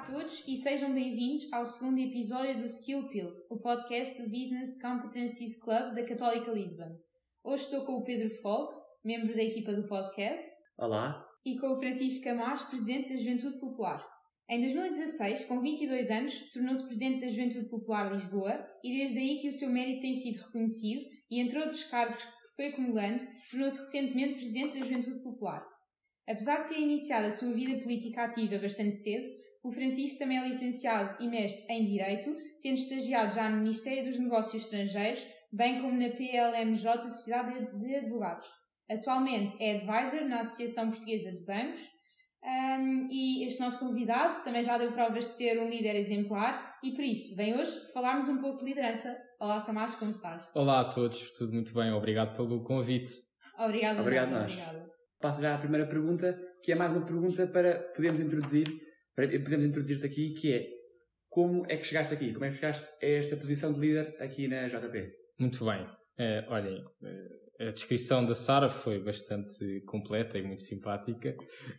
a todos e sejam bem-vindos ao segundo episódio do Skill Pill, o podcast do Business Competencies Club da Católica Lisbon. Hoje estou com o Pedro Folk, membro da equipa do podcast. Olá. E com o Francisco Camacho, presidente da Juventude Popular. Em 2016, com 22 anos, tornou-se presidente da Juventude Popular Lisboa e desde aí que o seu mérito tem sido reconhecido e, entre outros cargos que foi acumulando, tornou-se recentemente presidente da Juventude Popular. Apesar de ter iniciado a sua vida política ativa bastante cedo, o Francisco também é licenciado e mestre em Direito, tendo estagiado já no Ministério dos Negócios Estrangeiros, bem como na PLMJ Sociedade de Advogados. Atualmente é advisor na Associação Portuguesa de Bancos um, e este nosso convidado também já deu provas de ser um líder exemplar e por isso vem hoje falarmos um pouco de liderança. Olá Camacho, como estás? Olá a todos, tudo muito bem, obrigado pelo convite. Obrigado, obrigado nós. Obrigado. Passo já à primeira pergunta, que é mais uma pergunta para podermos introduzir, para podermos introduzir-te aqui, que é como é que chegaste aqui? Como é que chegaste a esta posição de líder aqui na JP? Muito bem. Uh, olhem, uh, a descrição da Sara foi bastante completa e muito simpática.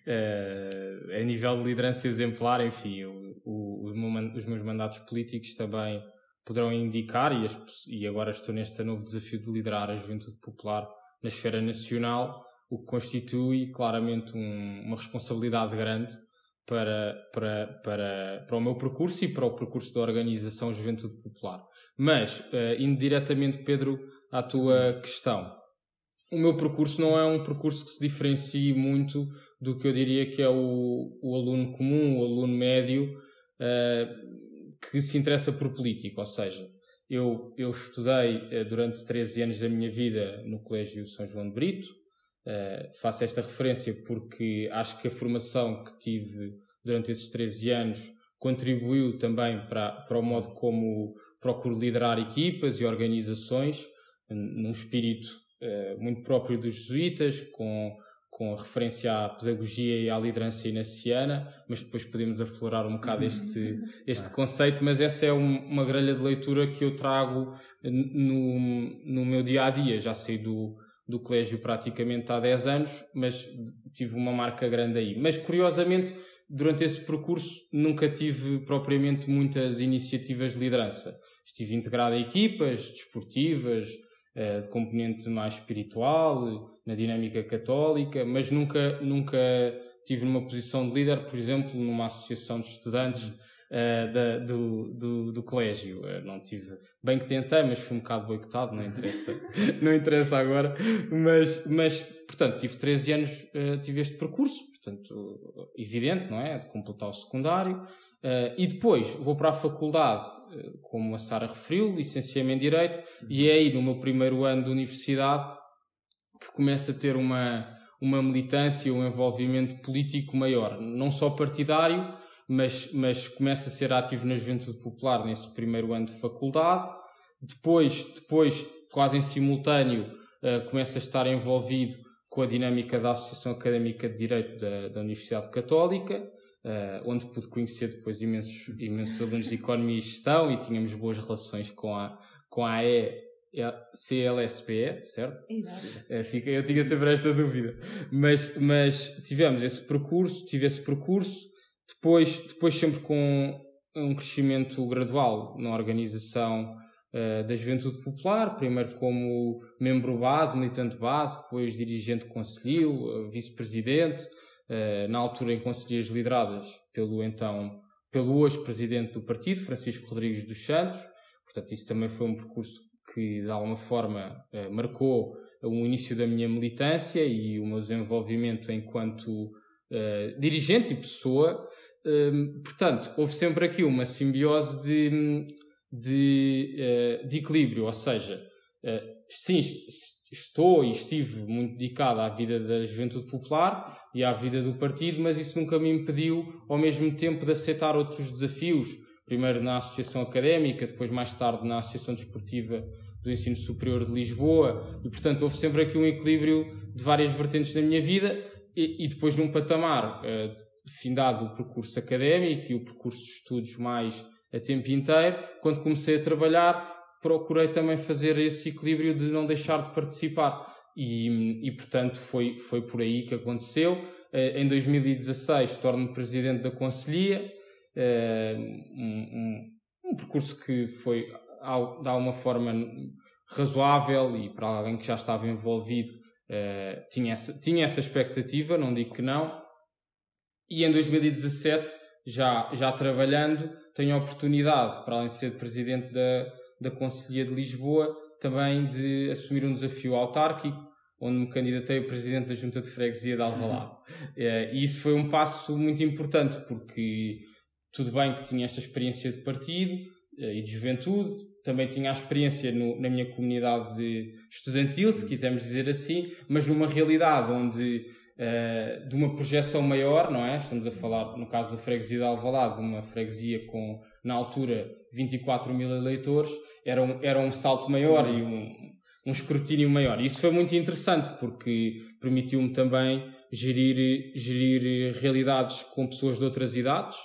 Uh, a nível de liderança exemplar, enfim, o, o, os meus mandatos políticos também poderão indicar, e, as, e agora estou neste novo desafio de liderar a juventude popular na esfera nacional, o que constitui claramente um, uma responsabilidade grande para, para, para, para o meu percurso e para o percurso da organização Juventude Popular. Mas, uh, indo diretamente, Pedro, à tua questão. O meu percurso não é um percurso que se diferencie muito do que eu diria que é o, o aluno comum, o aluno médio, uh, que se interessa por política. Ou seja, eu, eu estudei uh, durante 13 anos da minha vida no Colégio São João de Brito, Uh, faço esta referência porque acho que a formação que tive durante esses 13 anos contribuiu também para, para o modo como procuro liderar equipas e organizações, num espírito uh, muito próprio dos jesuítas, com, com a referência à pedagogia e à liderança inaciana, mas depois podemos aflorar um bocado este, este conceito, mas essa é um, uma grelha de leitura que eu trago no, no meu dia a dia. Já sei do do colégio praticamente há 10 anos, mas tive uma marca grande aí. Mas curiosamente, durante esse percurso, nunca tive propriamente muitas iniciativas de liderança. Estive integrado a equipas desportivas, eh, de componente mais espiritual, na dinâmica católica, mas nunca, nunca tive numa posição de líder, por exemplo, numa associação de estudantes uh, da, do, do, do, colégio. Uh, não tive, bem que tentei, mas fui um bocado boicotado, não interessa, não interessa agora. Mas, mas, portanto, tive 13 anos, uh, tive este percurso, portanto, evidente, não é? De completar o secundário. e depois vou para a faculdade, como a Sara referiu, licenciamento em Direito, e é aí no meu primeiro ano de universidade que começo a ter uma, uma militância, um envolvimento político maior, não só partidário, mas, mas começa a ser ativo na Juventude Popular nesse primeiro ano de faculdade. Depois, depois quase em simultâneo, uh, começa a estar envolvido com a dinâmica da Associação Académica de Direito da, da Universidade Católica, uh, onde pude conhecer depois imensos, imensos alunos de Economia e Gestão e tínhamos boas relações com a, com a AE CLSPE, certo? Exato. Uh, eu tinha sempre esta dúvida. Mas, mas tivemos esse percurso, tive esse percurso, depois, depois sempre com um crescimento gradual na organização uh, da Juventude Popular, primeiro como membro base, militante base, depois dirigente conselhio, uh, vice-presidente, uh, na altura em conselheiras lideradas pelo então, pelo hoje presidente do partido, Francisco Rodrigues dos Santos. Portanto, isso também foi um percurso que de alguma forma marcou o início da minha militância e o meu desenvolvimento enquanto uh, dirigente e pessoa. Uh, portanto, houve sempre aqui uma simbiose de, de, uh, de equilíbrio, ou seja, sim, estou e estive muito dedicado à vida da juventude popular e à vida do partido, mas isso nunca me impediu, ao mesmo tempo, de aceitar outros desafios. Primeiro na Associação Académica, depois mais tarde na Associação Desportiva do Ensino Superior de Lisboa, e portanto houve sempre aqui um equilíbrio de várias vertentes da minha vida, e, depois num patamar, uh, findado o percurso académico e o percurso de estudos mais a tempo inteiro, quando comecei a trabalhar, procurei também fazer esse equilíbrio de não deixar de participar. E, e portanto, foi, foi por aí que aconteceu. Uh, em 2016, torno-me presidente da Conselhia um, um, um, percurso que foi de alguma forma razoável e para alguém que já estava envolvido uh, tinha, essa, tinha essa expectativa, não digo que não. E em 2017, já, já trabalhando, tenho a oportunidade, para além de ser presidente da, da Conselhia de Lisboa, também de assumir um desafio autárquico, onde me candidatei a presidente da Junta de Freguesia de Alvalade. Uh, e isso foi um passo muito importante, porque tudo bem que tinha esta experiência de partido uh, e de juventude, também tinha a experiência no, na minha comunidade estudantil, se quisermos dizer assim, mas numa realidade onde uh, de uma projeção maior, não é? Estamos a falar, no caso da freguesia de Alvalade, de uma freguesia com, na altura, 24 mil eleitores, era um, era um salto maior e um, um escrutínio maior. E isso foi muito interessante, porque permitiu-me também gerir, gerir realidades com pessoas de outras idades,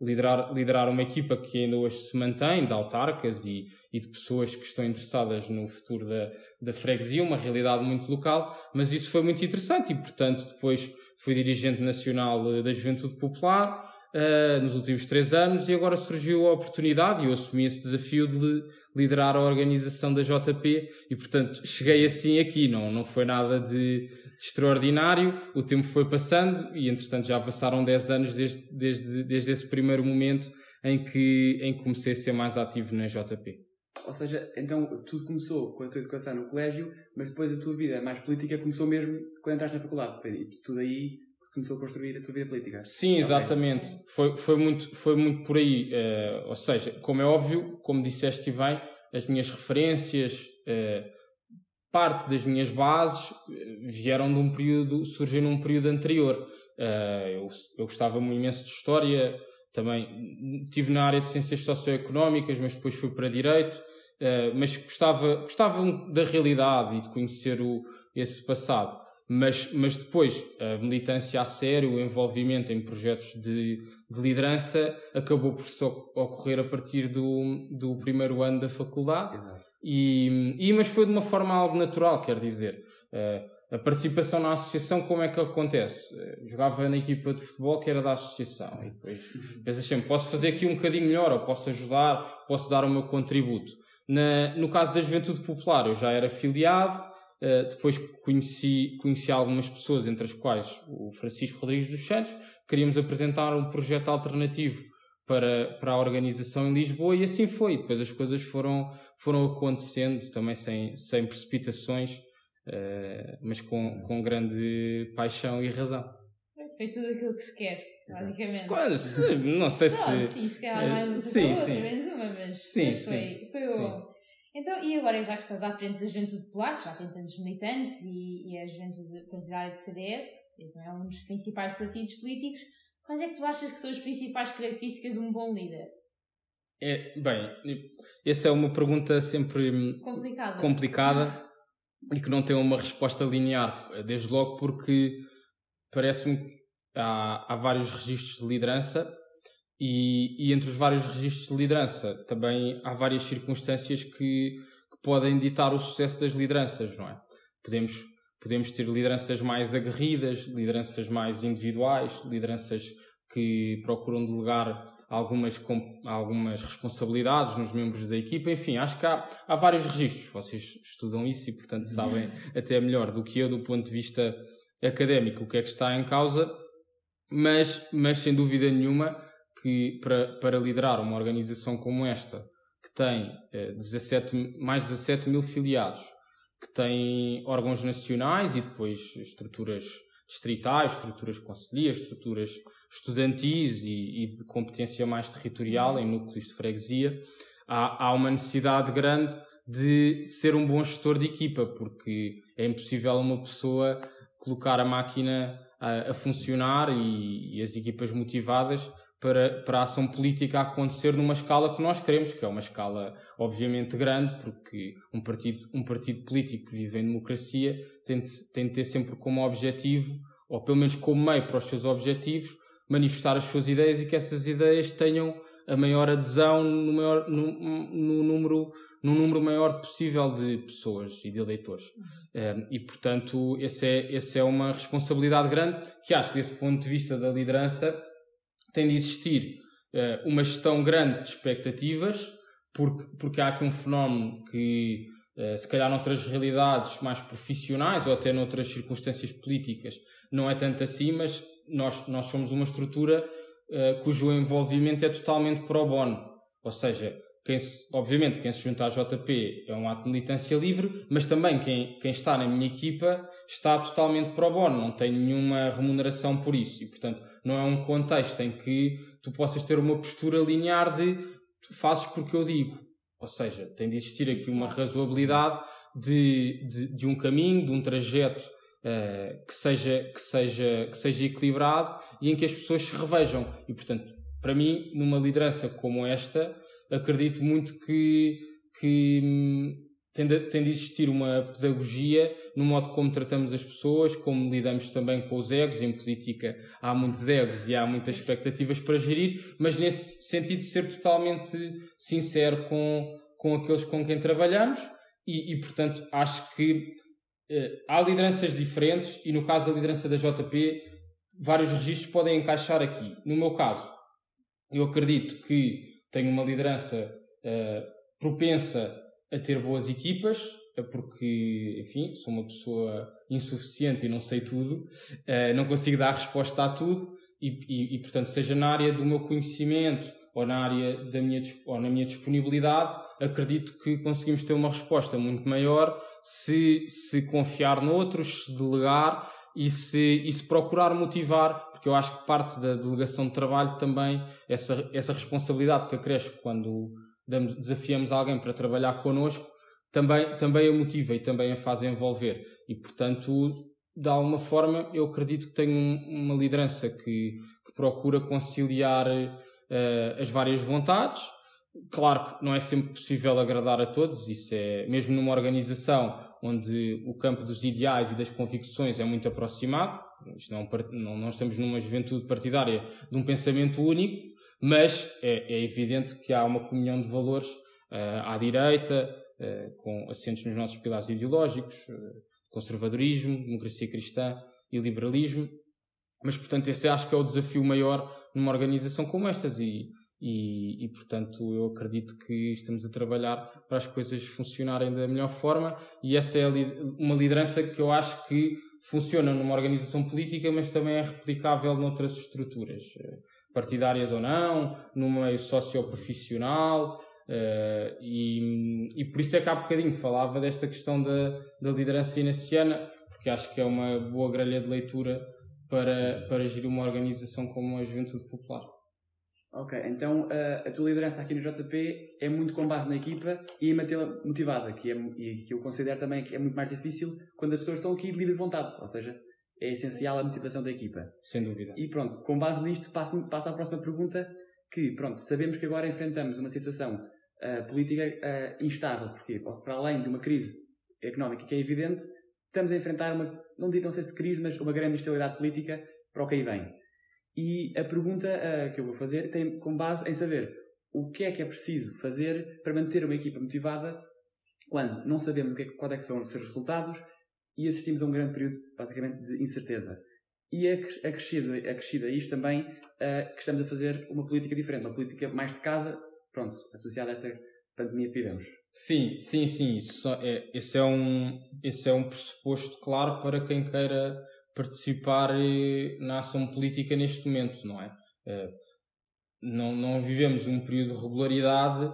liderar, liderar uma equipa que ainda hoje se mantém, de autarcas e, e de pessoas que estão interessadas no futuro da, da freguesia, uma realidade muito local, mas isso foi muito interessante e, portanto, depois fui dirigente nacional da Juventude Popular uh, nos últimos três anos e agora surgiu a oportunidade e eu assumi esse desafio de liderar a organização da JP e, portanto, cheguei assim aqui, não, não foi nada de, extraordinário, o tempo foi passando e, entretanto, já passaram 10 anos desde, desde, desde esse primeiro momento em que, em que comecei a ser mais ativo na JP. Ou seja, então tudo começou com a tua educação no colégio, mas depois a tua vida mais política começou mesmo quando entraste na faculdade. E tudo aí começou a construir a tua vida política. Sim, exatamente. Okay. Foi, foi, muito, foi muito por aí. Uh, ou seja, como é óbvio, como disseste bem, as minhas referências, uh, parte das minhas bases eh, vieram de um período, surgiram num período anterior. Eu, eu gostava muito imenso de história, também tive na área de ciências socioeconómicas, mas depois fui para direito. Uh, mas gostava, gostava da realidade e de conhecer o, esse passado. Mas, mas depois, a militância a sério, o envolvimento em projetos de, de liderança acabou por só ocorrer a partir do, do primeiro ano da faculdade. E, e, mas foi de uma forma algo natural, quer dizer. Uh, a participação na associação, como é que acontece? Uh, jogava na equipa de futebol que era da associação. E depois pensas sempre, posso fazer aqui um bocadinho melhor, ou posso ajudar, posso dar o meu contributo. Na, no caso da Juventude Popular, eu já era filiado, uh, depois conheci, conheci algumas pessoas, entre as quais o Francisco Rodrigues dos Santos, queríamos apresentar um projeto alternativo para, para a organização em Lisboa e assim foi. Depois as coisas foram, foram acontecendo também sem, sem precipitações, uh, mas com, com grande paixão e razão. Foi tudo aquilo que se quer, basicamente. Quase, não sei se. Não, sim, se calhar mais uma sim, outra, sim. menos uma, mas, sim, mas foi, sim, foi sim. o. Então, e agora já que estás à frente da Juventude Popular, que já tem tantos militantes e, e a Juventude Partidária do CDS, que é um dos principais partidos políticos, Quais é que tu achas que são as principais características de um bom líder? É, bem, essa é uma pergunta sempre complicada. complicada e que não tem uma resposta linear, desde logo porque parece-me que há, há vários registros de liderança e, e, entre os vários registros de liderança também há várias circunstâncias que, que podem ditar o sucesso das lideranças, não é? Podemos Podemos ter lideranças mais aguerridas, lideranças mais individuais, lideranças que procuram delegar algumas, algumas responsabilidades nos membros da equipa. Enfim, acho que há, há vários registros. Vocês estudam isso e, portanto, sabem até melhor do que eu, do ponto de vista académico, o que é que está em causa. Mas, mas sem dúvida nenhuma, que para, para liderar uma organização como esta, que tem eh, 17, mais 17 mil filiados, que tem órgãos nacionais e depois estruturas distritais, estruturas conselheiras, estruturas estudantis e, e, de competência mais territorial em núcleos de freguesia, há, há uma necessidade grande de ser um bom gestor de equipa, porque é impossível uma pessoa colocar a máquina a, a funcionar e, e as equipas motivadas para, para a ação política acontecer numa escala que nós queremos, que é uma escala obviamente grande, porque um partido, um partido político que vive em democracia tem de, tem de ter sempre como objetivo, ou pelo menos como meio para os seus objetivos, manifestar as suas ideias e que essas ideias tenham a maior adesão no, maior, no, no número no número maior possível de pessoas e de eleitores. Uhum. e, portanto, essa é, essa é uma responsabilidade grande que acho que, desse ponto de vista da liderança, tem de existir uh, uma gestão grande de expectativas, porque, porque há aqui um fenómeno que, uh, se calhar noutras realidades mais profissionais ou até noutras circunstâncias políticas, não é tanto assim, mas nós, nós somos uma estrutura uh, cujo envolvimento é totalmente pro bono. Ou seja, quem se, obviamente quem se junta à JP é um ato de militância livre, mas também quem, quem está na minha equipa está totalmente pro bono, não tem nenhuma remuneração por isso. E, portanto, não é um contexto em que tu possas ter uma postura linear de tu fazes porque eu digo. Ou seja, tem de existir aqui uma razoabilidade de, de, de um caminho, de um trajeto uh, que, seja, que, seja, que seja equilibrado e em que as pessoas se revejam. E, portanto, para mim, numa liderança como esta, acredito muito que, que hum, tem, de, tem de existir uma pedagogia no modo como tratamos as pessoas, como lidamos também com os egos. Em política há muitos egos e há muitas expectativas para gerir, mas nesse sentido ser totalmente sincero com, com aqueles com quem trabalhamos e, e portanto, acho que eh, há lideranças diferentes e no caso da liderança da JP, vários registros podem encaixar aqui. No meu caso, eu acredito que tenho uma liderança uh, propensa a ter boas equipas, eh, porque, enfim, sou uma pessoa insuficiente e não sei tudo, uh, não consigo dar resposta a tudo e, e, e, portanto, seja na área do meu conhecimento ou na área da minha, ou na minha disponibilidade, acredito que conseguimos ter uma resposta muito maior se, se confiar noutros, se delegar e se, e se procurar motivar porque eu acho que parte da delegação de trabalho também, essa, essa responsabilidade que acresce quando damos, desafiamos alguém para trabalhar connosco, também, também a motiva e também a faz envolver. E, portanto, de alguma forma, eu acredito que tenho uma liderança que, que procura conciliar uh, as várias vontades. Claro que não é sempre possível agradar a todos, isso é, mesmo numa organização onde o campo dos ideais e das convicções é muito aproximado, isto não, não, não estamos numa juventude partidária de um pensamento único, mas é, é evidente que há uma comunhão de valores uh, à direita, uh, com assentos nos nossos pilares ideológicos, uh, conservadorismo, democracia cristã e liberalismo. Mas, portanto, esse acho que é o desafio maior numa organização como estas e, e, e, portanto, eu acredito que estamos a trabalhar para as coisas funcionarem da melhor forma e essa é uma liderança que eu acho que funciona numa organização política, mas também é replicável noutras estruturas, eh, partidárias ou não, no meio socioprofissional. Uh, e, e por isso é que há bocadinho falava desta questão da, da liderança inaciana, porque acho que é uma boa grelha de leitura para, para gerir uma organização como a Juventude Popular. Ok, então a, a tua liderança aqui no JP é muito com base na equipa e em mantê-la motivada, que, é, e que eu considero também que é muito mais difícil quando as pessoas estão aqui de livre vontade, ou seja, é essencial a motivação da equipa. Sem dúvida. E pronto, com base nisto, passo, passo à próxima pergunta, que pronto, sabemos que agora enfrentamos uma situação uh, política uh, instável, porque para além de uma crise económica que é evidente, estamos a enfrentar uma, não digo não sei se crise, mas uma grande instabilidade política para o que aí vem. E a pergunta uh, que eu vou fazer tem como base em saber o que é que é preciso fazer para manter uma equipa motivada quando não sabemos o que é, quais é que são os seus resultados e assistimos a um grande período, basicamente, de incerteza. E acrescido, acrescido a isto também uh, que estamos a fazer uma política diferente, uma política mais de casa, pronto, associada a esta pandemia que vivemos. Sim, sim, sim. Isso é, esse, é um, esse é um pressuposto claro para quem queira participar eh, na ação política neste momento, não é? Eh, não, não vivemos um período de regularidade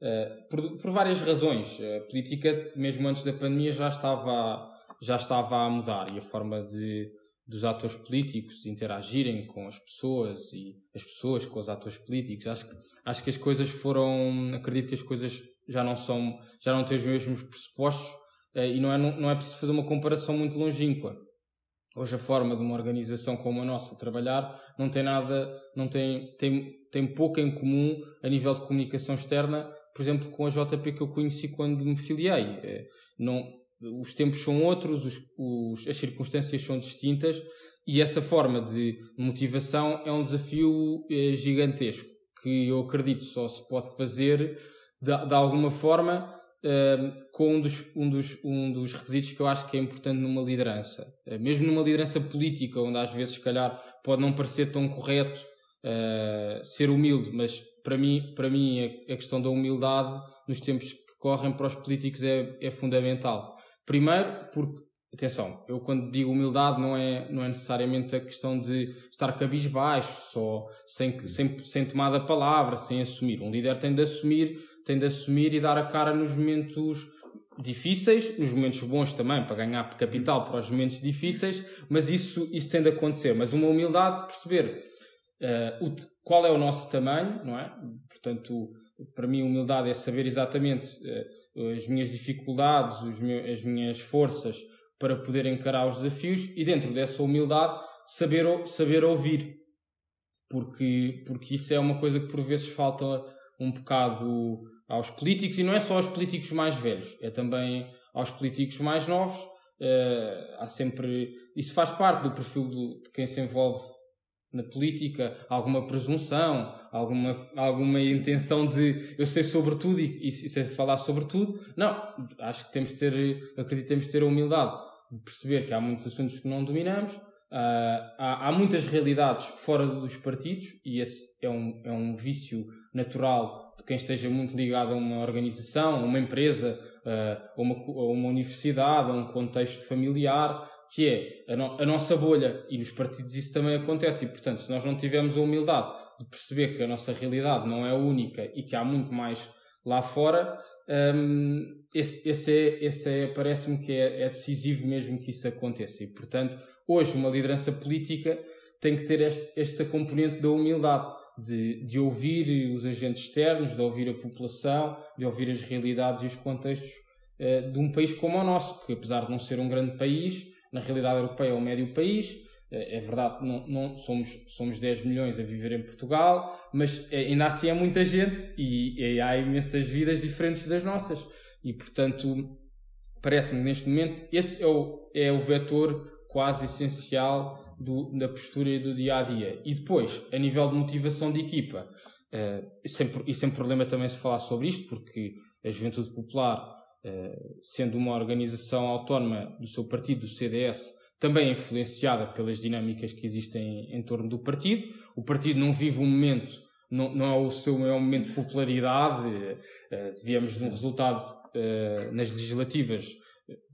eh, por, por várias razões. A política, mesmo antes da pandemia, já estava, já estava a mudar e a forma de, dos atores políticos interagirem com as pessoas e as pessoas com os atores políticos. Acho que, acho que as coisas foram. Acredito que as coisas já não são. já não têm os mesmos pressupostos e não é, não, não é preciso fazer uma comparação muito longínqua hoje a forma de uma organização como a nossa trabalhar não tem nada, não tem, tem, tem pouco em comum a nível de comunicação externa, por exemplo, com a JP que eu conheci quando me filiei. É, não, os tempos são outros, os, os, as circunstâncias são distintas e essa forma de motivação é um desafio é, gigantesco que eu acredito só se pode fazer de, de alguma forma com um dos, um, dos, um dos requisitos que eu acho que é importante numa liderança. Uh, mesmo numa liderança política, onde às vezes, se calhar, pode não parecer tão correto uh, ser humilde, mas para mim, para mim a, a, questão da humildade nos tempos que correm para os políticos é, é fundamental. Primeiro, porque, atenção, eu quando digo humildade não é, não é necessariamente a questão de estar cabisbaixo, só, sem, sem, sem tomar da palavra, sem assumir. Um líder tem de assumir, tem de assumir e dar a cara nos momentos difíceis, nos momentos bons também, para ganhar capital para os momentos difíceis, mas isso, isso tem de acontecer. Mas uma humildade, perceber uh, o, qual é o nosso tamanho, não é? Portanto, para mim, humildade é saber exatamente uh, as minhas dificuldades, as minhas forças para poder encarar os desafios e, dentro dessa humildade, saber, saber ouvir. Porque, porque isso é uma coisa que por vezes falta um bocado aos políticos, e não é só aos políticos mais velhos, é também aos políticos mais novos. Uh, há sempre. Isso faz parte do perfil do, de quem se envolve na política, alguma presunção, alguma, alguma intenção de eu sei sobre tudo e, e, sei falar sobre tudo. Não, acho que temos de ter, acredito temos de ter a humildade de perceber que há muitos assuntos que não dominamos, Uh, há, há, muitas realidades fora dos partidos e esse é um, é um vício natural de quem esteja muito ligado a uma organização, a uma empresa, a, uma, a uma universidade, a um contexto familiar, que é a, no, a, nossa bolha. E nos partidos isso também acontece. E portanto se nós não tivermos a humildade de perceber que a nossa realidade não é única e que há muito mais lá fora, um, esse, esse, é, é, parece-me que é, é decisivo mesmo que isso aconteça. E portanto Hoje, uma liderança política tem que ter este, esta componente da humildade, de, de ouvir os agentes externos, de ouvir a população, de ouvir as realidades e os contextos uh, de um país como o nosso, que apesar de não ser um grande país, na realidade europeia é um médio país, eh, é verdade, não, não, somos, somos 10 milhões a viver em Portugal, mas é, ainda assim é muita gente e, e, há imensas vidas diferentes das nossas. E, portanto, parece-me neste momento, esse é o, é o vetor quase essencial do, da postura e do dia a dia. E depois, a nível de motivação de equipa, uh, e, sem, e sem problema também se falar sobre isto, porque a Juventude Popular, uh, sendo uma organização autónoma do seu partido, do CDS, também é influenciada pelas dinâmicas que existem em torno do partido. O partido não vive um momento, não, não é o seu maior momento de popularidade. Uh, viemos de um resultado uh, nas legislativas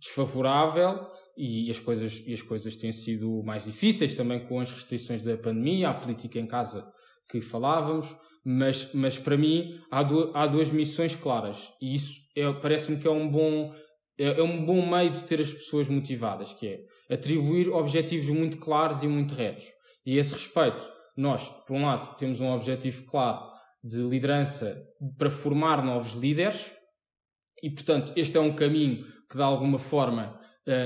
desfavorável e as coisas e as coisas têm sido mais difíceis também com as restrições da pandemia, a política em casa que falávamos, mas mas para mim há, do, há duas missões claras e isso é, parece-me que é um bom é, é, um bom meio de ter as pessoas motivadas, que é atribuir objetivos muito claros e muito retos. E a esse respeito, nós, por um lado, temos um objetivo claro de liderança para formar novos líderes, e portanto, este é um caminho que de alguma forma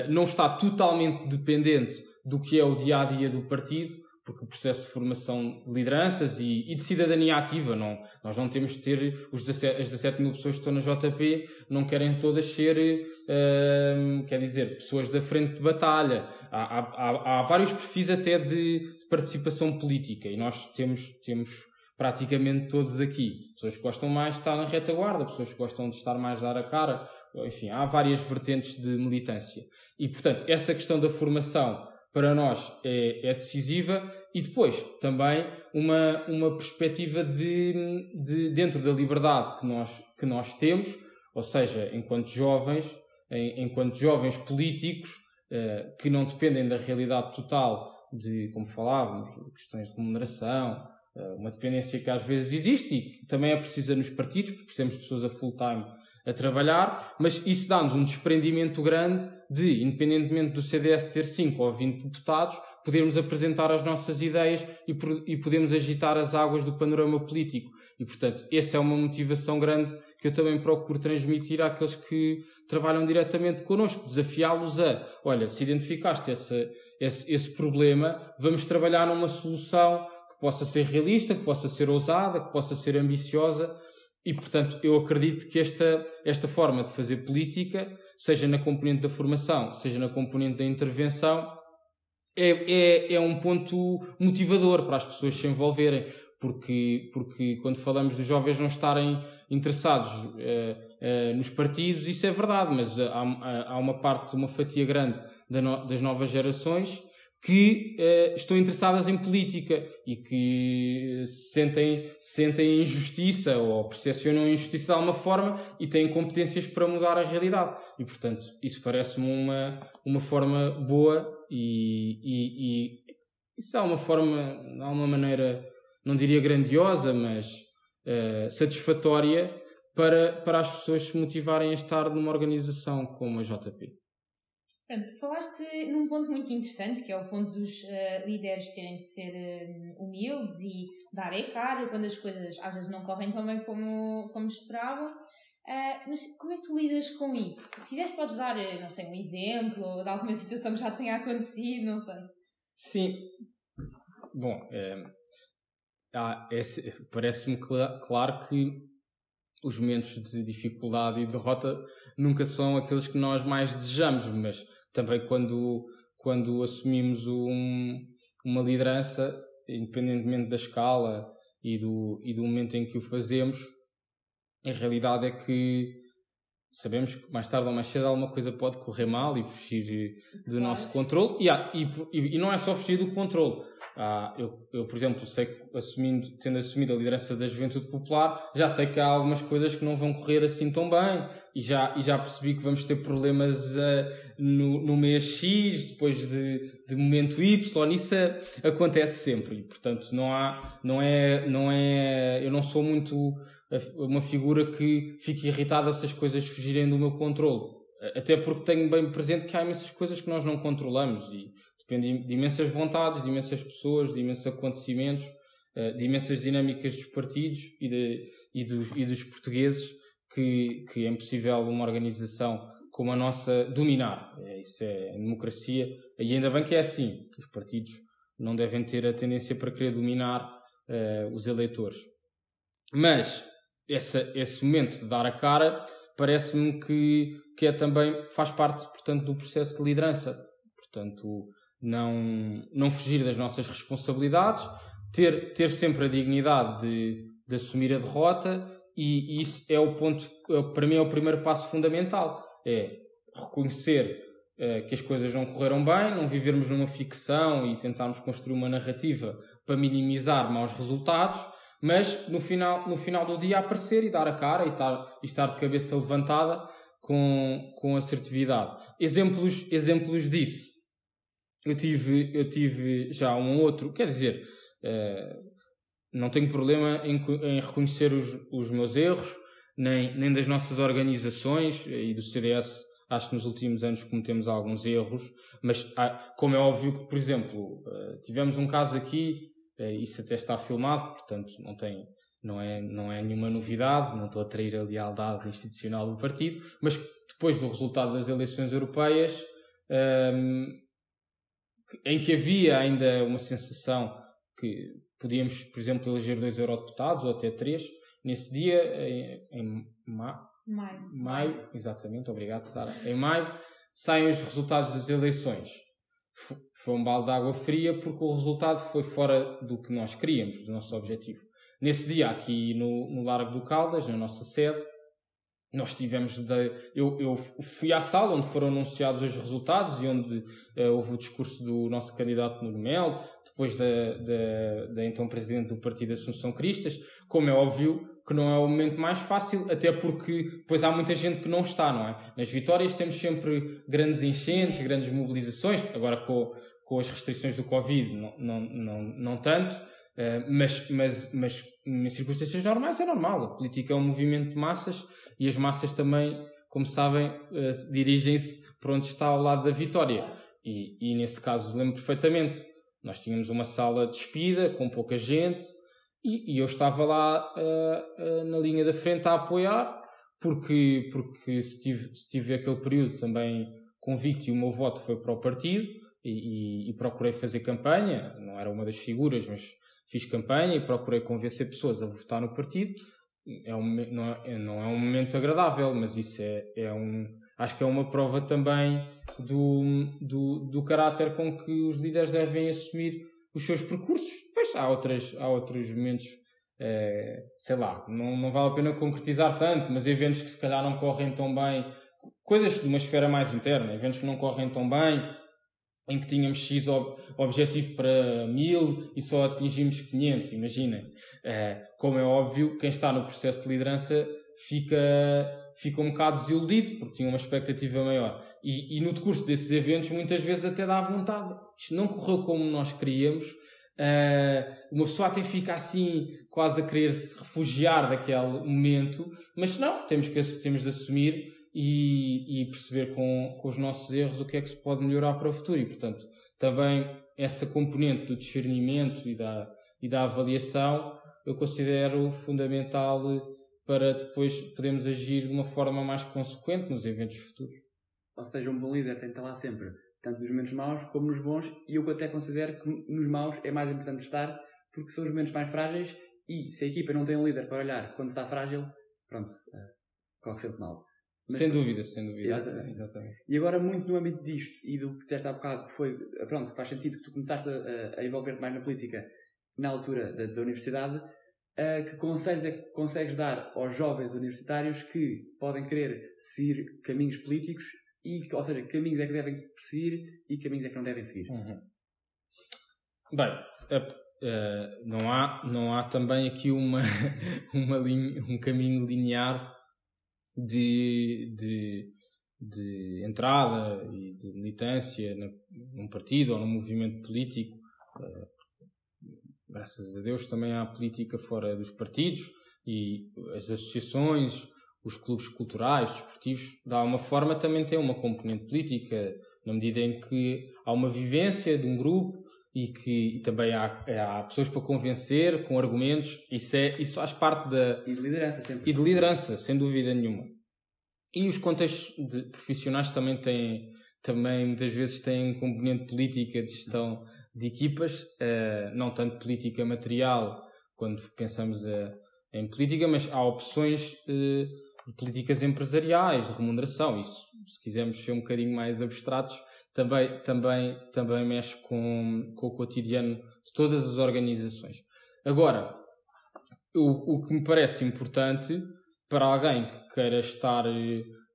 não está totalmente dependente do que é o dia a dia do partido, porque o processo de formação de lideranças e, e de cidadania ativa, não, nós não temos de ter os 17, as 17 mil pessoas que estão na JP, não querem todas ser, uh, quer dizer, pessoas da frente de batalha. Há, há, há vários perfis até de, de, participação política e nós temos, temos praticamente todos aqui. Pessoas que gostam mais de estar na retaguarda, pessoas que gostam de estar mais a dar a cara, enfim, há várias vertentes de militância. E, portanto, essa questão da formação para nós é, é decisiva e depois também uma, uma perspectiva de, de, dentro da liberdade que nós, que nós temos, ou seja, enquanto jovens, em, enquanto jovens políticos eh, que não dependem da realidade total de, como falávamos, questões de remuneração, uma dependência que às vezes existe e também é precisa nos partidos, porque precisamos de pessoas a full time a trabalhar, mas isso dá-nos um desprendimento grande de, independentemente do CDS ter 5 ou 20 deputados, podermos apresentar as nossas ideias e, e podemos agitar as águas do panorama político. E, portanto, essa é uma motivação grande que eu também procuro transmitir àqueles que trabalham diretamente connosco, desafiá-los a, olha, se identificaste essa, esse, esse problema, vamos trabalhar numa solução possa ser realista, que possa ser ousada, que possa ser ambiciosa, e, portanto, eu acredito que esta, esta forma de fazer política, seja na componente da formação, seja na componente da intervenção, é, é, é um ponto motivador para as pessoas se envolverem. Porque, porque quando falamos dos jovens não estarem interessados eh, eh, nos partidos, isso é verdade, mas há, há uma parte, uma fatia grande das novas gerações que uh, estão interessadas em política e que sentem, sentem injustiça ou percepcionam injustiça de alguma forma e têm competências para mudar a realidade. E, portanto, isso parece-me uma, uma forma boa e, e, e isso é uma forma, de alguma maneira, não diria grandiosa, mas uh, satisfatória para, para as pessoas se motivarem a estar numa organização como a JP. Falaste num ponto muito interessante, que é o ponto dos uh, líderes terem de ser uh, humildes e darem cara quando as coisas às vezes não correm tão bem como, como esperavam. Uh, mas como é que tu lidas com isso? Se quiseres podes dar, não sei, um exemplo de alguma situação que já tenha acontecido, não sei. Sim. Bom, é, é, parece-me cl claro que os momentos de dificuldade e derrota nunca são aqueles que nós mais desejamos, mas também quando, quando assumimos um, uma liderança, independentemente da escala e do, e do momento em que o fazemos, a realidade é que sabemos que mais tarde ou mais cedo alguma coisa pode correr mal e fugir do claro. nosso controle. E, e, e, não é só fugir do controle. Ah, eu, eu, por exemplo, sei que assumindo, tendo assumido a liderança da Juventude Popular, já sei que há algumas coisas que não vão correr assim tão bem e já, e já percebi que vamos ter problemas uh, no, no mês X, depois de, de momento Y, isso acontece sempre e, portanto, não há, não é, não é, eu não sou muito uma figura que fique irritada se as coisas fugirem do meu controle. Até porque tenho bem presente que há imensas coisas que nós não controlamos e Depende de imensas vontades, de imensas pessoas, de imensos acontecimentos, eh, de imensas dinâmicas dos partidos e, de, e, dos, e dos portugueses que, que é impossível uma organização como a nossa dominar. É, isso é democracia. E ainda bem que é assim. Os partidos não devem ter a tendência para querer dominar uh, os eleitores. Mas essa, esse momento de dar a cara parece-me que, que é também faz parte, portanto, do processo de liderança. Portanto, não, não fugir das nossas responsabilidades, ter, ter sempre a dignidade de, de assumir a derrota e, e isso é o ponto, é para mim é o primeiro passo fundamental, é reconhecer uh, que as coisas não correram bem, não vivermos numa ficção e tentarmos construir uma narrativa para minimizar maus resultados, mas no final, no final do dia aparecer e dar a cara e estar, e estar de cabeça levantada com, com assertividade. Exemplos, exemplos disso eu tive, eu tive já um outro, quer dizer, uh, não tenho problema em, em reconhecer os, os, meus erros, nem, nem das nossas organizações e do CDS. Acho que nos últimos anos cometemos alguns erros, mas ah, como é óbvio que, por exemplo, uh, tivemos um caso aqui, isso até está filmado, portanto não tem, não é, não é nenhuma novidade, não estou a trair a lealdade institucional do partido, mas depois do resultado das eleições europeias, ehm, em que havia ainda uma sensação que podíamos, por exemplo, eleger dois eurodeputados ou até três, nesse dia, em, em ma maio. maio, exatamente, obrigado Sara, em maio, saem os resultados das eleições. Foi um balde de água fria porque o resultado foi fora do que nós queríamos, do nosso objetivo. Nesse dia, aqui no, no Largo do Caldas, na nossa sede, nós tivemos de, eu, eu, fui à sala onde foram anunciados os resultados e onde uh, houve o discurso do nosso candidato Nuno Melo, depois da, da, da, então presidente do Partido Assunção Cristas. Como é óbvio que não é o momento mais fácil, até porque depois há muita gente que não está, não é? Nas vitórias temos sempre grandes enchentes, grandes mobilizações, agora com, com as restrições do Covid não, não, não, não tanto, uh, mas, mas, mas em circunstâncias normais é normal. A política é um movimento de massas e as massas também, como sabem, uh, dirigem-se para onde está ao lado da vitória. E, e, nesse caso lembro perfeitamente. Nós tínhamos uma sala despida, com pouca gente, e, e eu estava lá uh, uh, na linha da frente a apoiar, porque, porque se, tive, se tive aquele período também convicto e o meu voto foi para o partido, e, e, procurei fazer campanha, não era uma das figuras, mas fiz campanha e procurei convencer pessoas a votar no partido é um, não, é, não é um momento agradável, mas isso é, é um. Acho que é uma prova também do, do, do caráter com que os líderes devem assumir os seus percursos. Pois há, outras, há outros momentos, é, sei lá, não, não vale a pena concretizar tanto, mas eventos que se calhar não correm tão bem, coisas de uma esfera mais interna, eventos que não correm tão bem, em que tínhamos X ob objetivo para 1000 e só atingimos 500, imaginem. Uh, como é óbvio, quem está no processo de liderança fica, fica um bocado desiludido, porque tinha uma expectativa maior. E, e no decurso desses eventos, muitas vezes até dá vontade. Isto não correu como nós queríamos. Uh, uma pessoa até fica assim, quase a querer se refugiar daquele momento, mas não, temos, que, temos de assumir e, e perceber com, com os nossos erros o que é que se pode melhorar para o futuro. E, portanto, também essa componente do discernimento e da, e da avaliação eu considero fundamental para depois podermos agir de uma forma mais consequente nos eventos futuros. Ou seja, um bom líder tem que estar lá sempre, tanto nos momentos maus como nos bons, e eu até considero que nos maus é mais importante estar, porque são os momentos mais frágeis, e se a equipa não tem um líder para olhar quando está frágil, pronto, uh, corre sempre mal. Mas, sem dúvida, sem dúvida. Exatamente. exatamente. E agora, muito no âmbito disto e do que disseste há bocado, que foi, pronto, que faz sentido que tu começaste a, a envolver-te mais na política na altura da, da universidade, uh, que conselhos é que consegues dar aos jovens universitários que podem querer seguir caminhos políticos e, ou seja, caminhos é que devem perseguir e caminhos é que não devem seguir? Uhum. Bem, uh, não, há, não há também aqui uma, uma linha, um caminho linear de, de, de entrada e de militância num partido ou num movimento político. Uh, graças a Deus também há política fora dos partidos e as associações, os clubes culturais, desportivos, de alguma forma também têm uma componente política, na medida em que há uma vivência de um grupo e que e também há, há pessoas para convencer com argumentos, isso, é, isso faz parte da. E de liderança sempre. E de liderança, sem dúvida nenhuma. E os contextos profissionais também têm, também muitas vezes têm componente política de gestão de equipas, uh, não tanto política material quando pensamos uh, em política, mas há opções uh, políticas empresariais, de remuneração. Isso, se quisermos ser um bocadinho mais abstratos, também, também, também mexe com, com o cotidiano de todas as organizações. Agora, o, o que me parece importante para alguém que queira estar,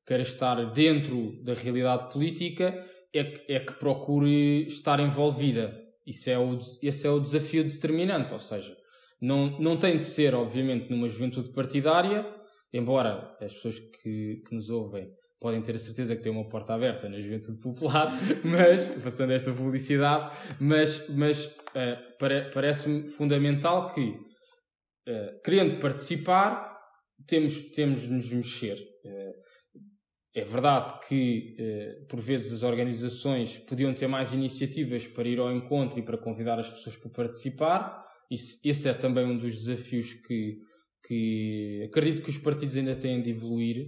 queira estar dentro da realidade política é é que procure estar envolvida isso é o, esse é o desafio determinante, ou seja, não, não tem de ser, obviamente, numa juventude partidária, embora as pessoas que, que nos ouvem podem ter a certeza que tem uma porta aberta na juventude popular, mas, passando esta publicidade, mas, mas uh, pare, parece-me fundamental que, uh, querendo participar, temos, temos de nos mexer. É verdade que, eh, por vezes, as organizações podiam ter mais iniciativas para ir ao encontro e para convidar as pessoas para participar. Esse é também um dos desafios que, que acredito que os partidos ainda têm de evoluir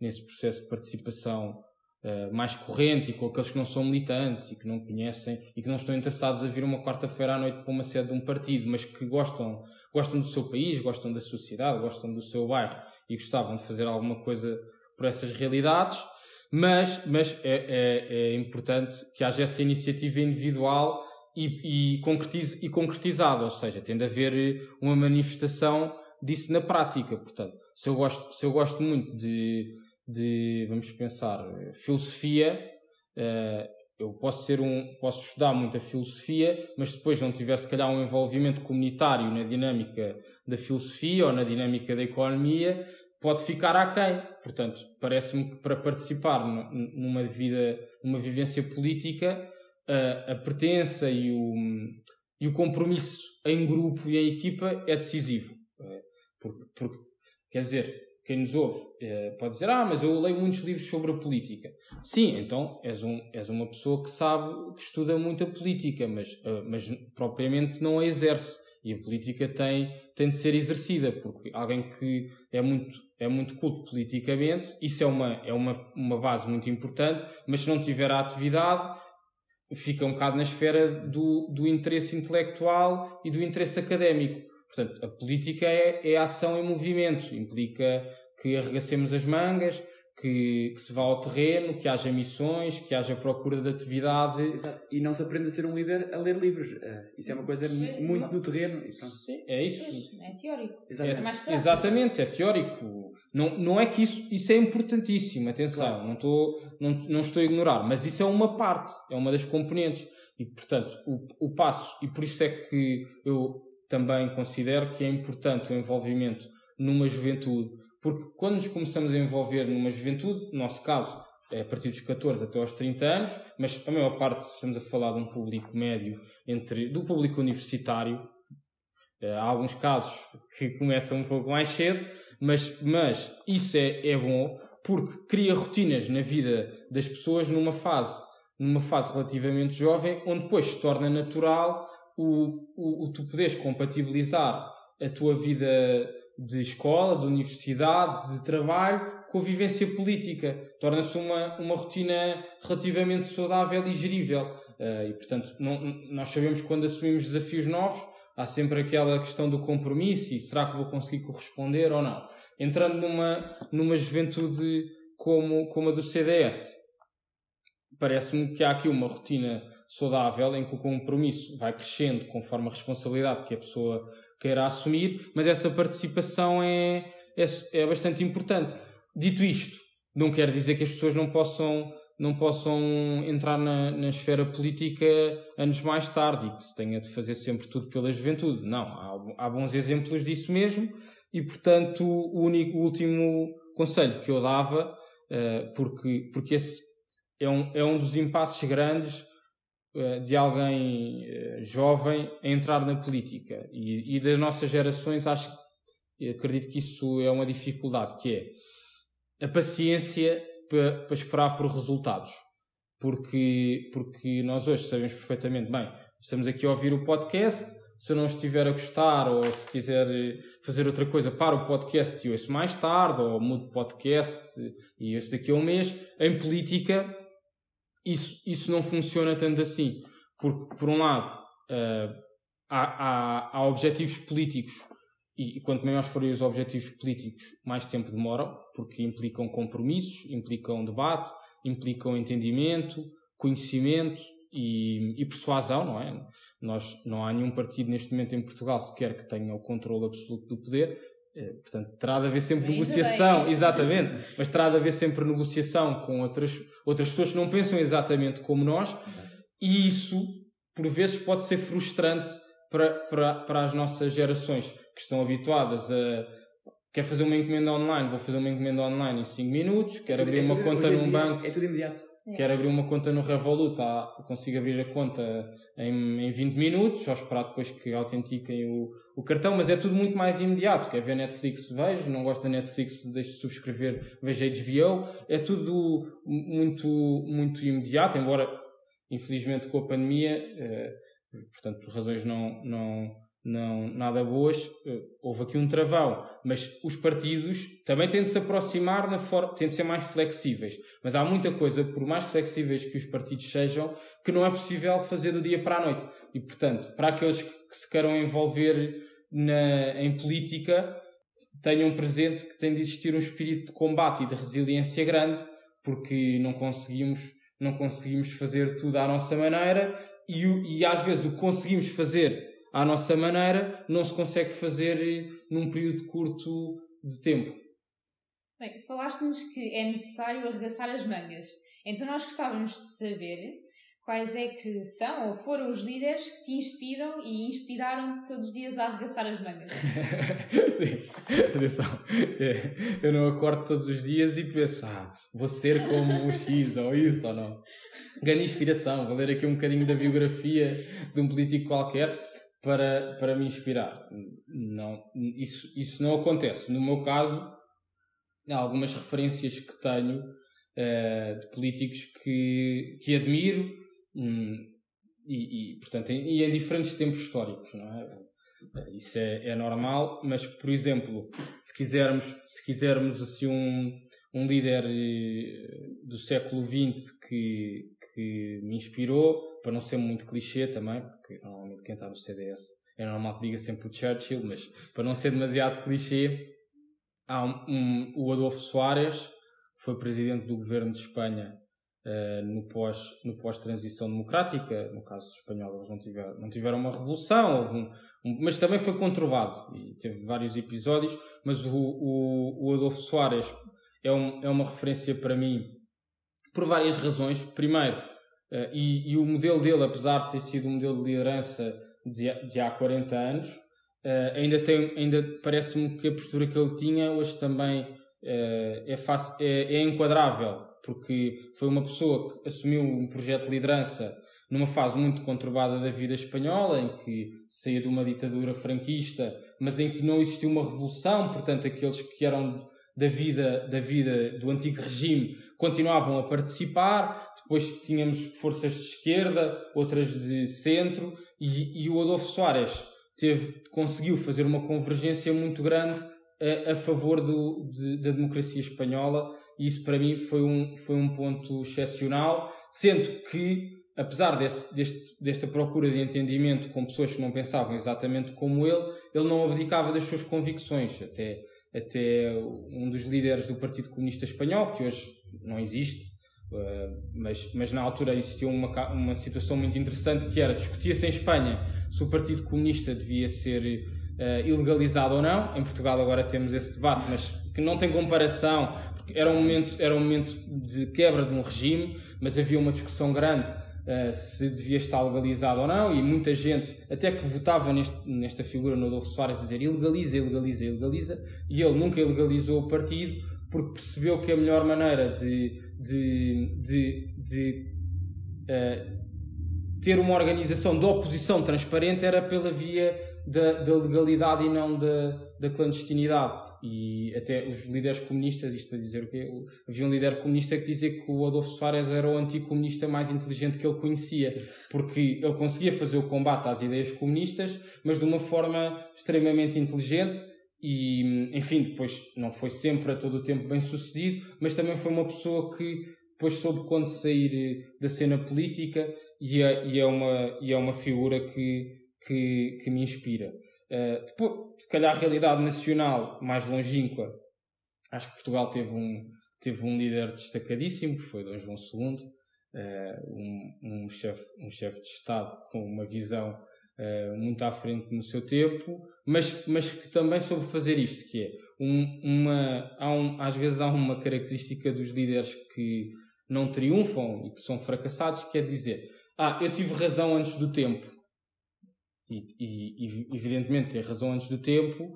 nesse processo de participação uh, mais corrente e com aqueles que não são militantes e que não conhecem e que não estão interessados a vir uma quarta-feira à noite para uma sede de um partido, mas que gostam, gostam do seu país, gostam da sociedade, gostam do seu bairro e gostavam de fazer alguma coisa por essas realidades, mas, mas é, é, é importante que haja essa iniciativa individual e, e, concretiz, e concretizada, ou seja, tem de haver uma manifestação disso na prática. Portanto, se eu gosto, se eu gosto muito de, de vamos pensar, filosofia, uh, eu posso ser um, posso estudar muita filosofia, mas depois não tiver se calhar um envolvimento comunitário na dinâmica da filosofia ou na dinâmica da economia, pode ficar aquém. Portanto, parece-me que para participar numa vida, numa vivência política, a, a pertença e o, e o compromisso em grupo e em equipa é decisivo. É, porque, porque quer dizer, quem nos ouve é, pode dizer, ah, mas eu leio muitos livros sobre a política. Sim, então és, um, és uma pessoa que sabe, que estuda muito a política, mas, uh, mas propriamente não a exerce. E a política tem, tem de ser exercida, porque alguém que é muito é muito culto politicamente, isso é uma, é uma, uma base muito importante, mas se não tiver a atividade, fica um bocado na esfera do, do interesse intelectual e do interesse académico. Portanto, a política é, é ação em movimento, implica que arregacemos as mangas, que, que, se vá ao terreno, que haja missões, que haja procura de atividade. Exato. E não se aprende a ser um líder a ler livros. Uh, isso é uma coisa Sim. muito no terreno. Sim, é isso. É teórico. Exatamente. É, exatamente, é teórico. Não, não é que isso, isso é importantíssimo, atenção, claro. não, estou, não, não estou a ignorar, mas isso é uma parte, é uma das componentes. E, portanto, o, o passo, e por isso é que eu também considero que é importante o envolvimento numa juventude porque quando nos começamos a envolver numa juventude, no nosso caso, é a partir dos 14 até aos 30 anos, mas a maior parte estamos a falar de um público médio, entre, do público universitário. Eh, há alguns casos que começam um pouco mais cedo, mas, mas isso é, é bom porque cria rotinas na vida das pessoas numa fase, numa fase relativamente jovem, onde depois se torna natural o, o, o tu poderes compatibilizar a tua vida de escola, de universidade, de trabalho, com a vivência política. Torna-se uma, uma rotina relativamente saudável e gerível. Uh, e, portanto, não, nós sabemos que quando assumimos desafios novos, há sempre aquela questão do compromisso e será que vou conseguir corresponder ou não. Entrando numa, numa juventude como, como a do CDS, parece-me que há aqui uma rotina saudável em que o compromisso vai crescendo conforme a responsabilidade que a pessoa queira assumir, mas essa participação é, é, é bastante importante. Dito isto, não quer dizer que as pessoas não possam não possam entrar na, na esfera política anos mais tarde e que se tenha de fazer sempre tudo pela juventude. Não, há, há bons exemplos disso mesmo e, portanto, o, único, o último conselho que eu dava, uh, porque, porque esse é um, é um dos impasses grandes de alguém eh, jovem a entrar na política. E, e das nossas gerações, acho acredito que isso é uma dificuldade, que é a paciência para, para esperar por resultados. Porque, porque nós hoje sabemos perfeitamente, bem, estamos aqui a ouvir o podcast, se não estiver a gostar ou se quiser fazer outra coisa, para o podcast e ouço mais tarde, ou mudo podcast e ouço daqui a um mês. Em política, isso, isso não funciona tanto assim. Porque, por um lado, uh, há, há, há, objetivos políticos e, e quanto maiores forem os objetivos políticos, mais tempo demoram, porque implicam compromissos, implicam debate, implicam entendimento, conhecimento e, e, persuasão, não é? Nós, não há nenhum partido neste momento em Portugal sequer que tenha o controle absoluto do poder, portanto, terá de haver sempre negociação, bem. exatamente, mas terá de haver sempre negociação com outras, outras pessoas que não pensam exatamente como nós, e isso, por vezes, pode ser frustrante para, para, para as nossas gerações que estão habituadas a. Quer fazer uma encomenda online, vou fazer uma encomenda online em 5 minutos, quer abrir é uma conta num banco. É tudo imediato. Quero abrir uma conta no Revolut, ah, consigo abrir a conta em, em 20 minutos, só esperar depois que autentiquem o, o cartão, mas é tudo muito mais imediato. Quer ver Netflix, vejo, não gosto da Netflix, deixo de subscrever, vejo HBO. É tudo muito, muito imediato, embora, infelizmente, com a pandemia, eh, portanto, por razões não, não, não, nada boas, eh, houve aqui um travão. Mas os partidos também têm de se aproximar, na for... têm de ser mais flexíveis. Mas há muita coisa, por mais flexíveis que os partidos sejam, que não é possível fazer do dia para a noite. E, portanto, para aqueles que se queiram envolver na... em política, tenham presente que tem de existir um espírito de combate e de resiliência grande, porque não conseguimos, não conseguimos fazer tudo à nossa maneira e, e às vezes o que conseguimos fazer à nossa maneira, não se consegue fazer num período curto de tempo. Bem, falaste-nos que é necessário arregaçar as mangas. Então nós gostávamos de saber quais é que são ou foram os líderes que te inspiram e inspiraram todos os dias a arregaçar as mangas. Sim, atenção. É, eu não acordo todos os dias e penso, ah, vou ser como o X ou isto ou não. Ganho inspiração, vou ler aqui um bocadinho da biografia de um político qualquer para, para me inspirar. Não, isso, isso não acontece. No meu caso, há algumas referências que tenho uh, de políticos que, que admiro um, e, e, portanto, em, e em diferentes tempos históricos, não é? Isso é, é normal, mas, por exemplo, se quisermos, se quisermos assim um, um líder eh, do século XX que, que me inspirou, para não ser muito clichê também, porque normalmente quem está no CDS é normal que diga sempre o Churchill, mas para não ser demasiado clichê, há um, um, o Adolfo Soares, foi presidente do governo de Espanha uh, no pós no pós transição democrática no caso espanhol eles não tiveram não tiveram uma revolução um, um, mas também foi conturbado e teve vários episódios mas o, o, o Adolfo Soares é, um, é uma referência para mim por várias razões. Primeiro uh, e, e, o modelo dele apesar de ter sido um modelo de liderança de, de há 40 anos uh, ainda tem ainda parece-me que a postura que ele tinha hoje também é, fácil, é, é enquadrável porque foi uma pessoa que assumiu um projeto de liderança numa fase muito conturbada da vida espanhola, em que saía de uma ditadura franquista, mas em que não existiu uma revolução, portanto, aqueles que eram da vida, da vida do antigo regime continuavam a participar. Depois tínhamos forças de esquerda, outras de centro, e, e o Adolfo Soares teve, conseguiu fazer uma convergência muito grande a, a favor do, de, da democracia espanhola. E isso para mim foi um, foi um ponto excepcional, sendo que, apesar desse, deste, desta procura de entendimento com pessoas que não pensavam exatamente como ele, ele não abdicava das suas convicções, até, até um dos líderes do Partido Comunista Espanhol, que hoje não existe, Uh, mas, mas na altura existia uma, uma situação muito interessante que era discutia-se em Espanha se o Partido Comunista devia ser uh, ilegalizado ou não. Em Portugal agora temos esse debate, mas que não tem comparação era um momento, era um momento de quebra de um regime, mas havia uma discussão grande uh, se devia estar legalizado ou não, e muita gente, até que votava neste, nesta figura no Adolfo Soares, a dizer ilegaliza, ilegaliza, ilegaliza, e ele nunca ilegalizou o partido porque percebeu que a melhor maneira de, de, de, de uh, ter uma organização de oposição transparente era pela via da, da legalidade e não da, da clandestinidade e até os líderes comunistas, isto para dizer o quê? Havia um líder comunista que dizia que o Adolfo Soares era o anticomunista mais inteligente que ele conhecia, porque ele conseguia fazer o combate às ideias comunistas, mas de uma forma extremamente inteligente e, enfim, depois não foi sempre a todo o tempo bem sucedido, mas também foi uma pessoa que depois soube quando sair da cena política e é, e é, uma, e é uma figura que, que, que me inspira. Uh, depois, se calhar, a realidade nacional mais longínqua, acho que Portugal teve um, teve um líder destacadíssimo, que foi Dom João II, uh, eh, um, um chefe um chef de Estado com uma visão uh, muito à frente no seu tempo, mas, mas que também soube fazer isto, que é, um, uma, há um, às vezes há uma característica dos líderes que não triunfam e que são fracassados, que é dizer, ah, eu tive razão antes do tempo, e, e, evidentemente ter razão antes do tempo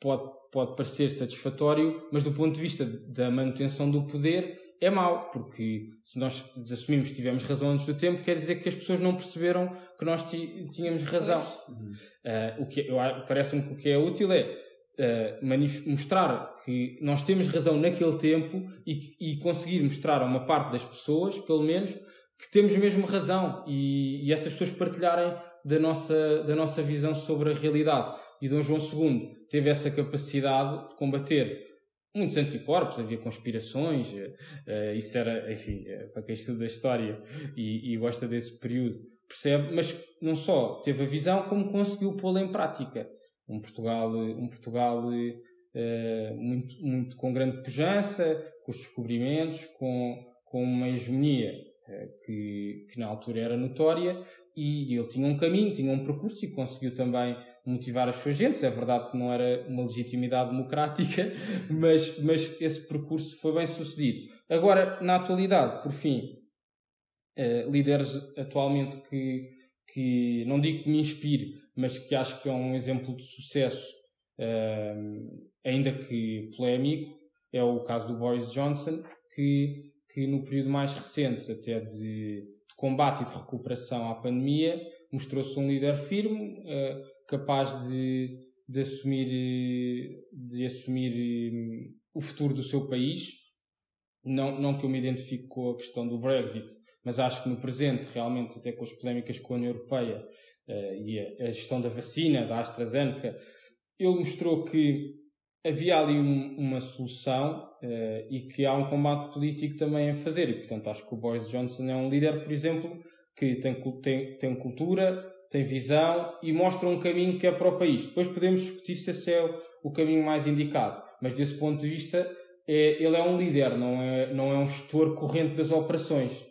pode, pode parecer satisfatório, mas do ponto de vista da manutenção do poder é mau, porque se nós desassumimos que tivemos razão antes do tempo, quer dizer que as pessoas não perceberam que nós tínhamos razão. Uh, o que parece-me que o que é útil é uh, mostrar que nós temos razão naquele tempo e, e conseguir mostrar a uma parte das pessoas, pelo menos, que temos mesmo razão e, e essas pessoas partilharem da nossa, da nossa visão sobre a realidade. E Dom João II teve essa capacidade de combater muitos anticorpos, havia conspirações, uh, isso era, enfim, uh, para quem estuda a história e, e, gosta desse período, percebe, mas não só teve a visão, como conseguiu pô-la em prática. Um Portugal, um Portugal uh, muito, muito com grande pujança, com os descobrimentos, com, com uma hegemonia que, que na altura era notória e ele tinha um caminho, tinha um percurso e conseguiu também motivar as suas gentes. É verdade que não era uma legitimidade democrática, mas, mas esse percurso foi bem sucedido. Agora, na atualidade, por fim, uh, líderes atualmente que, que não digo que me inspire, mas que acho que é um exemplo de sucesso, uh, ainda que polémico, é o caso do Boris Johnson, que, que no período mais recente, até de combate e de recuperação à pandemia, mostrou-se um líder firme, uh, capaz de, de assumir, de assumir um, o futuro do seu país. Não, não que eu me identifique com a questão do Brexit, mas acho que no presente, realmente, até com as polémicas com a União Europeia uh, e a, gestão da vacina, da AstraZeneca, ele mostrou que havia ali um, uma solução uh, e que há um combate político também a fazer. E, portanto, acho que o Boris Johnson é um líder, por exemplo, que tem, tem, tem cultura, tem visão e mostra um caminho que é para o país. Depois podemos discutir se esse é o caminho mais indicado, mas desse ponto de vista, é, ele é um líder, não é, não é um gestor corrente das operações.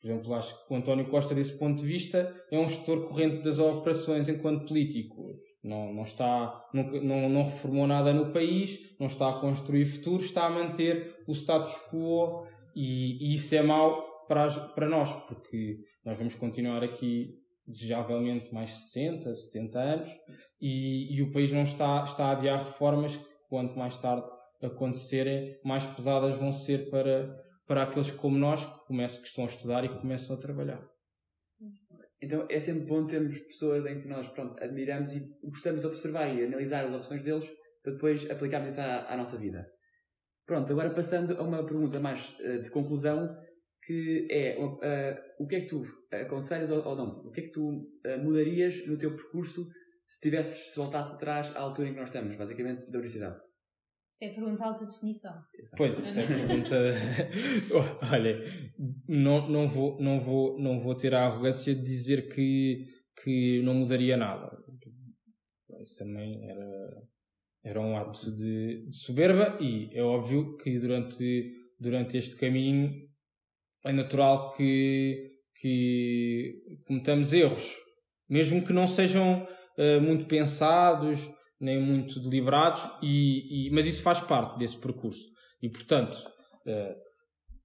Por exemplo, acho que o António Costa, desse ponto de vista, é um gestor corrente das operações enquanto político. Não, não, está, nunca, não, não reformou nada no país, não está a construir futuro, está a manter o status quo e, e isso é mau para, para nós, porque nós vamos continuar aqui desejavelmente mais 60, 70 anos e, e o país não está, está a adiar reformas que, quanto mais tarde acontecerem, mais pesadas vão ser para, para aqueles como nós que, começam, que estão a estudar e que começam a trabalhar. Então é sempre bom termos pessoas em que nós pronto, admiramos e gostamos de observar e analisar as opções deles para depois aplicarmos isso à, à nossa vida. Pronto, agora passando a uma pergunta mais uh, de conclusão, que é uh, o que é que tu aconselhas ou, ou, não? O que é que tu uh, mudarias no teu percurso se tivesses, se voltasse atrás à altura em que nós estamos, basicamente, da universidade? Isso é pergunta de alta definição. Pois, isso é pergunta. Olha, não, não, vou, não, vou, não vou ter a arrogância de dizer que, que não mudaria nada. Isso também era, era um ato de, de soberba e é óbvio que durante, durante este caminho é natural que, que cometamos erros, mesmo que não sejam uh, muito pensados nem muito deliberados, e, e, mas isso faz parte desse percurso. E, portanto, uh,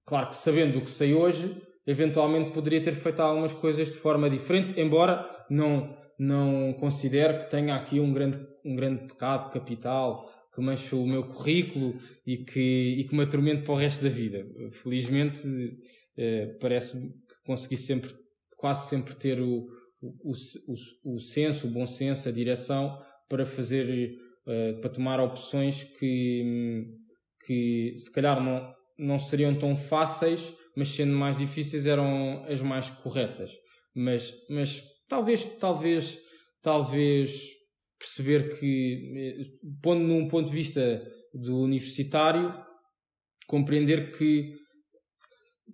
claro que sabendo o que sei hoje, eventualmente poderia ter feito algumas coisas de forma diferente, embora não, não considere que tenha aqui um grande, um grande pecado capital que mancha o meu currículo e que, e que me atormente para o resto da vida. Felizmente, uh, parece-me que consegui sempre, quase sempre ter o, o, o, o senso, o bom senso, a direção para fazer, uh, para tomar opções que, que se calhar não, não seriam tão fáceis, mas sendo mais difíceis eram as mais corretas. Mas, mas talvez, talvez, talvez perceber que, eh, pondo num ponto de vista do universitário, compreender que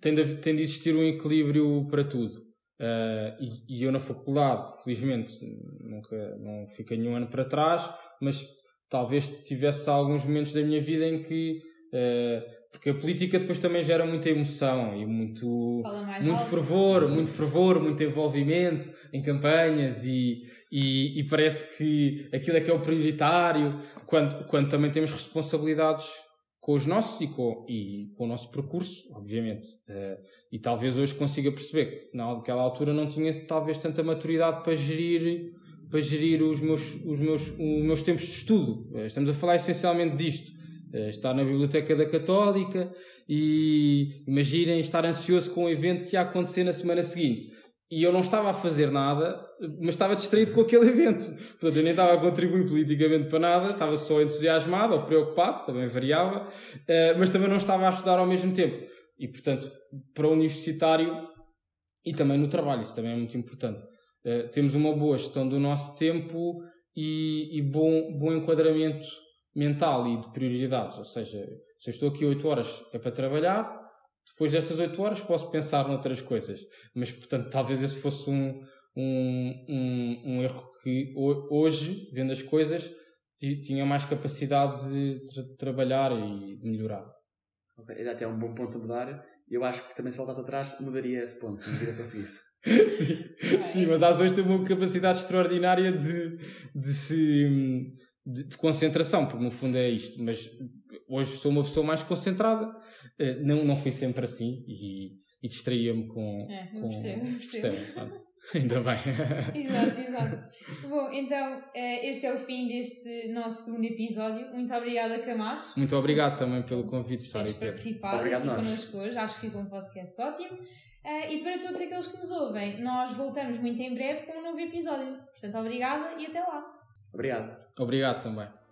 tem de, tem de existir um equilíbrio para tudo. Uh, e, e, eu na faculdade, felizmente, nunca não fiquei nenhum ano para trás, mas talvez tivesse alguns momentos da minha vida em que. Uh, porque a política depois também gera muita emoção e muito, muito fervor, muito fervor, muito envolvimento em campanhas e, e, e, parece que aquilo é que é o prioritário, quando, quando também temos responsabilidades com os nossos e com, e com o nosso percurso, obviamente. Uh, e talvez hoje consiga perceber que naquela altura não tinha talvez tanta maturidade para gerir, para gerir os, meus, os, meus, os meus tempos de estudo. Uh, estamos a falar essencialmente disto. Uh, estar na Biblioteca da Católica e imaginem estar ansioso com o evento que ia acontecer na semana seguinte e eu não estava a fazer nada, mas estava distraído com aquele evento. Portanto, eu nem estava a contribuir politicamente para nada, estava só entusiasmado ou preocupado, também variava, eh, mas também não estava a estudar ao mesmo tempo. E, portanto, para o universitário e também no trabalho, isso também é muito importante. Eh, temos uma boa gestão do nosso tempo e, e bom, bom enquadramento mental e de prioridades. Ou seja, se eu estou aqui 8 horas é para trabalhar, depois destas 8 horas posso pensar noutras coisas. Mas, portanto, talvez esse fosse um, um, um, um erro que hoje, vendo as coisas, tinha mais capacidade de tra trabalhar e de melhorar. Ok, é até um bom ponto a mudar. Eu acho que também se voltasse atrás mudaria esse ponto, se vir a conseguisse. sim, sim, mas às vezes tem uma capacidade extraordinária de, de, se, de, de concentração, porque no fundo é isto. Mas hoje sou uma pessoa mais concentrada. Eh, não, não fui sempre assim e, e distraía-me com. É, com... percebo, percebo. percebo. Ainda bem. exato, exato. Bom, então eh, este é o fim deste nosso segundo episódio. Muito obrigada, Camacho. Muito obrigado também pelo convite, Sara e Pedro. participar obrigado aqui connosco hoje. Acho que ficou um podcast ótimo. Uh, e para todos aqueles que nos ouvem, nós voltamos muito em breve com um novo episódio. Portanto, obrigada e até lá. Obrigado. Obrigado também.